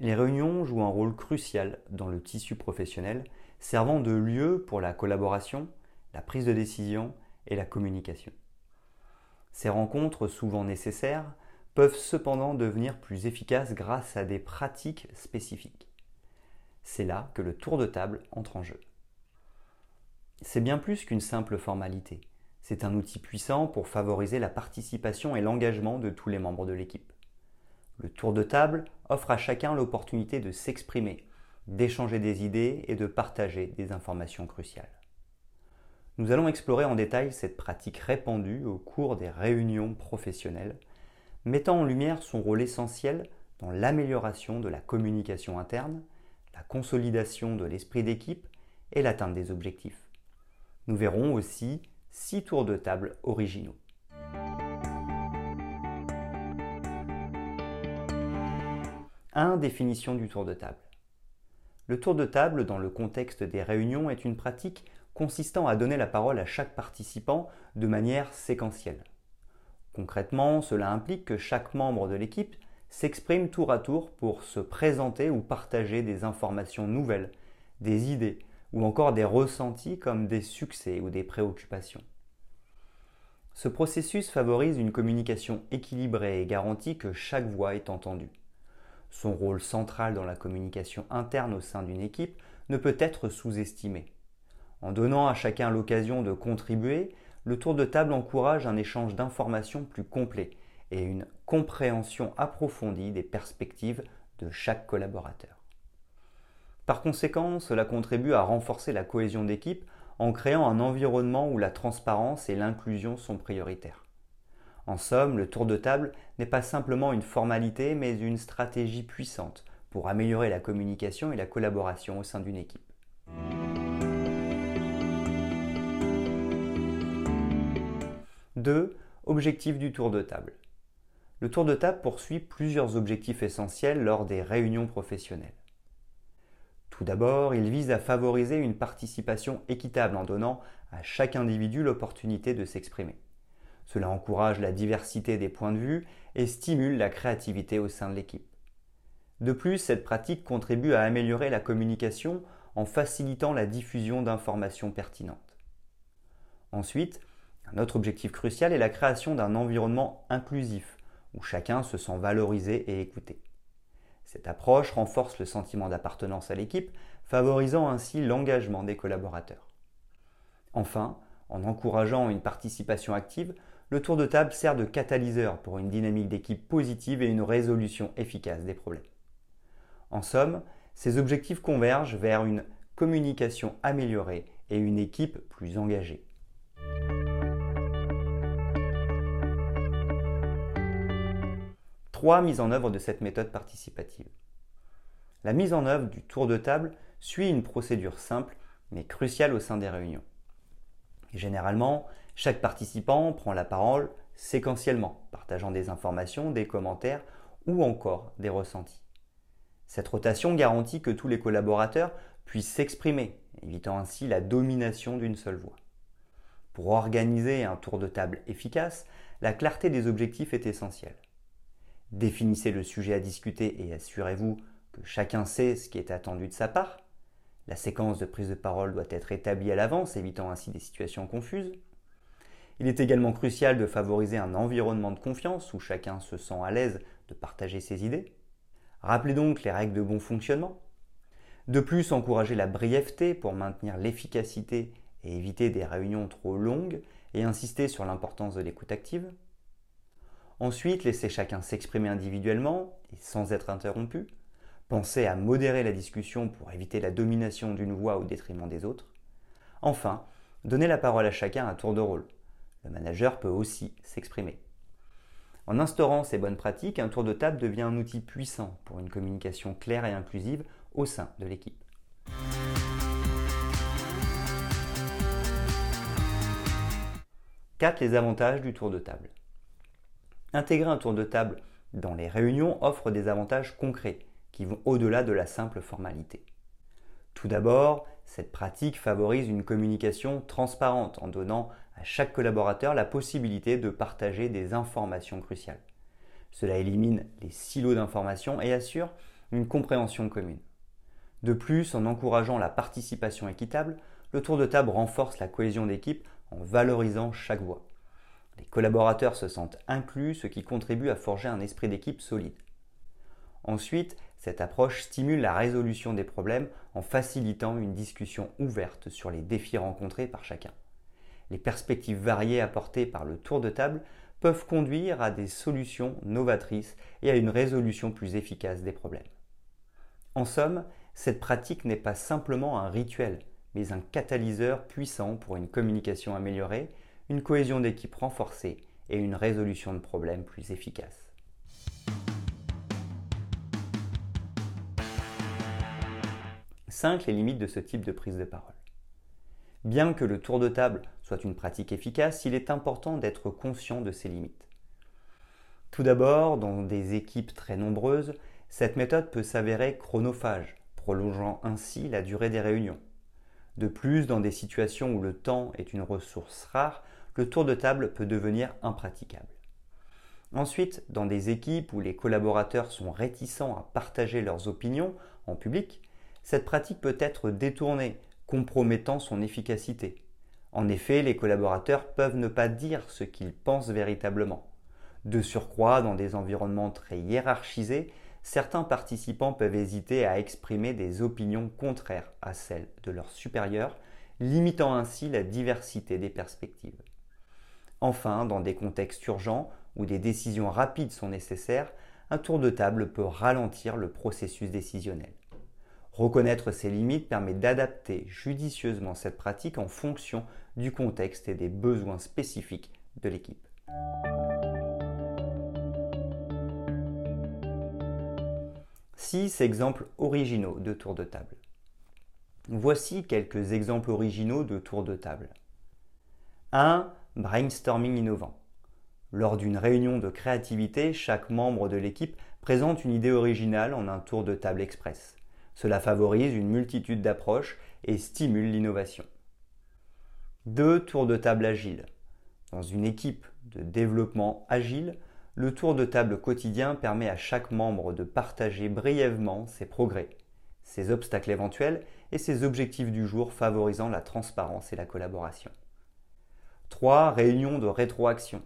Les réunions jouent un rôle crucial dans le tissu professionnel, servant de lieu pour la collaboration, la prise de décision et la communication. Ces rencontres, souvent nécessaires, peuvent cependant devenir plus efficaces grâce à des pratiques spécifiques. C'est là que le tour de table entre en jeu. C'est bien plus qu'une simple formalité. C'est un outil puissant pour favoriser la participation et l'engagement de tous les membres de l'équipe. Le tour de table offre à chacun l'opportunité de s'exprimer, d'échanger des idées et de partager des informations cruciales. Nous allons explorer en détail cette pratique répandue au cours des réunions professionnelles, mettant en lumière son rôle essentiel dans l'amélioration de la communication interne, la consolidation de l'esprit d'équipe et l'atteinte des objectifs. Nous verrons aussi six tours de table originaux. 1. Définition du tour de table. Le tour de table, dans le contexte des réunions, est une pratique consistant à donner la parole à chaque participant de manière séquentielle. Concrètement, cela implique que chaque membre de l'équipe s'exprime tour à tour pour se présenter ou partager des informations nouvelles, des idées ou encore des ressentis comme des succès ou des préoccupations. Ce processus favorise une communication équilibrée et garantit que chaque voix est entendue. Son rôle central dans la communication interne au sein d'une équipe ne peut être sous-estimé. En donnant à chacun l'occasion de contribuer, le tour de table encourage un échange d'informations plus complet et une compréhension approfondie des perspectives de chaque collaborateur. Par conséquent, cela contribue à renforcer la cohésion d'équipe en créant un environnement où la transparence et l'inclusion sont prioritaires. En somme, le tour de table n'est pas simplement une formalité, mais une stratégie puissante pour améliorer la communication et la collaboration au sein d'une équipe. 2. Objectif du tour de table. Le tour de table poursuit plusieurs objectifs essentiels lors des réunions professionnelles. Tout d'abord, il vise à favoriser une participation équitable en donnant à chaque individu l'opportunité de s'exprimer. Cela encourage la diversité des points de vue et stimule la créativité au sein de l'équipe. De plus, cette pratique contribue à améliorer la communication en facilitant la diffusion d'informations pertinentes. Ensuite, un autre objectif crucial est la création d'un environnement inclusif où chacun se sent valorisé et écouté. Cette approche renforce le sentiment d'appartenance à l'équipe, favorisant ainsi l'engagement des collaborateurs. Enfin, en encourageant une participation active, le tour de table sert de catalyseur pour une dynamique d'équipe positive et une résolution efficace des problèmes. En somme, ces objectifs convergent vers une communication améliorée et une équipe plus engagée. Trois mises en œuvre de cette méthode participative. La mise en œuvre du tour de table suit une procédure simple mais cruciale au sein des réunions. généralement, chaque participant prend la parole séquentiellement, partageant des informations, des commentaires ou encore des ressentis. Cette rotation garantit que tous les collaborateurs puissent s'exprimer, évitant ainsi la domination d'une seule voix. Pour organiser un tour de table efficace, la clarté des objectifs est essentielle. Définissez le sujet à discuter et assurez-vous que chacun sait ce qui est attendu de sa part. La séquence de prise de parole doit être établie à l'avance, évitant ainsi des situations confuses. Il est également crucial de favoriser un environnement de confiance où chacun se sent à l'aise de partager ses idées. Rappelez donc les règles de bon fonctionnement. De plus, encourager la brièveté pour maintenir l'efficacité et éviter des réunions trop longues et insister sur l'importance de l'écoute active. Ensuite, laissez chacun s'exprimer individuellement et sans être interrompu. Pensez à modérer la discussion pour éviter la domination d'une voix au détriment des autres. Enfin, donnez la parole à chacun à tour de rôle. Le manager peut aussi s'exprimer. En instaurant ces bonnes pratiques, un tour de table devient un outil puissant pour une communication claire et inclusive au sein de l'équipe. 4. Les avantages du tour de table. Intégrer un tour de table dans les réunions offre des avantages concrets qui vont au-delà de la simple formalité. Tout d'abord, cette pratique favorise une communication transparente en donnant à chaque collaborateur la possibilité de partager des informations cruciales. Cela élimine les silos d'informations et assure une compréhension commune. De plus, en encourageant la participation équitable, le tour de table renforce la cohésion d'équipe en valorisant chaque voix. Les collaborateurs se sentent inclus, ce qui contribue à forger un esprit d'équipe solide. Ensuite, cette approche stimule la résolution des problèmes en facilitant une discussion ouverte sur les défis rencontrés par chacun. Les perspectives variées apportées par le tour de table peuvent conduire à des solutions novatrices et à une résolution plus efficace des problèmes. En somme, cette pratique n'est pas simplement un rituel, mais un catalyseur puissant pour une communication améliorée, une cohésion d'équipe renforcée et une résolution de problèmes plus efficace. 5. Les limites de ce type de prise de parole. Bien que le tour de table soit une pratique efficace, il est important d'être conscient de ses limites. Tout d'abord, dans des équipes très nombreuses, cette méthode peut s'avérer chronophage, prolongeant ainsi la durée des réunions. De plus, dans des situations où le temps est une ressource rare, le tour de table peut devenir impraticable. Ensuite, dans des équipes où les collaborateurs sont réticents à partager leurs opinions en public, cette pratique peut être détournée, compromettant son efficacité. En effet, les collaborateurs peuvent ne pas dire ce qu'ils pensent véritablement. De surcroît, dans des environnements très hiérarchisés, certains participants peuvent hésiter à exprimer des opinions contraires à celles de leurs supérieurs, limitant ainsi la diversité des perspectives. Enfin, dans des contextes urgents où des décisions rapides sont nécessaires, un tour de table peut ralentir le processus décisionnel. Reconnaître ses limites permet d'adapter judicieusement cette pratique en fonction du contexte et des besoins spécifiques de l'équipe. Six exemples originaux de tour de table. Voici quelques exemples originaux de tour de table. 1. Brainstorming innovant. Lors d'une réunion de créativité, chaque membre de l'équipe présente une idée originale en un tour de table express. Cela favorise une multitude d'approches et stimule l'innovation. Deux tours de table agiles. Dans une équipe de développement agile, le tour de table quotidien permet à chaque membre de partager brièvement ses progrès, ses obstacles éventuels et ses objectifs du jour favorisant la transparence et la collaboration. 3. Réunion de rétroaction.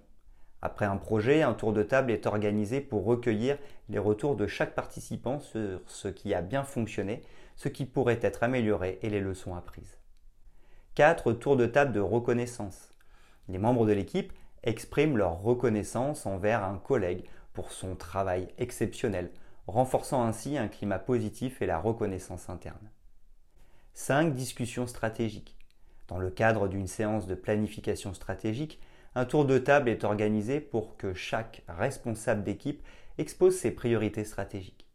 Après un projet, un tour de table est organisé pour recueillir les retours de chaque participant sur ce qui a bien fonctionné, ce qui pourrait être amélioré et les leçons apprises. 4. Tour de table de reconnaissance. Les membres de l'équipe expriment leur reconnaissance envers un collègue pour son travail exceptionnel, renforçant ainsi un climat positif et la reconnaissance interne. 5. Discussion stratégique. Dans le cadre d'une séance de planification stratégique, un tour de table est organisé pour que chaque responsable d'équipe expose ses priorités stratégiques.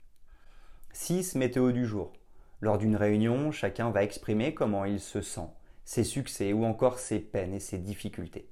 6. Météo du jour. Lors d'une réunion, chacun va exprimer comment il se sent, ses succès ou encore ses peines et ses difficultés.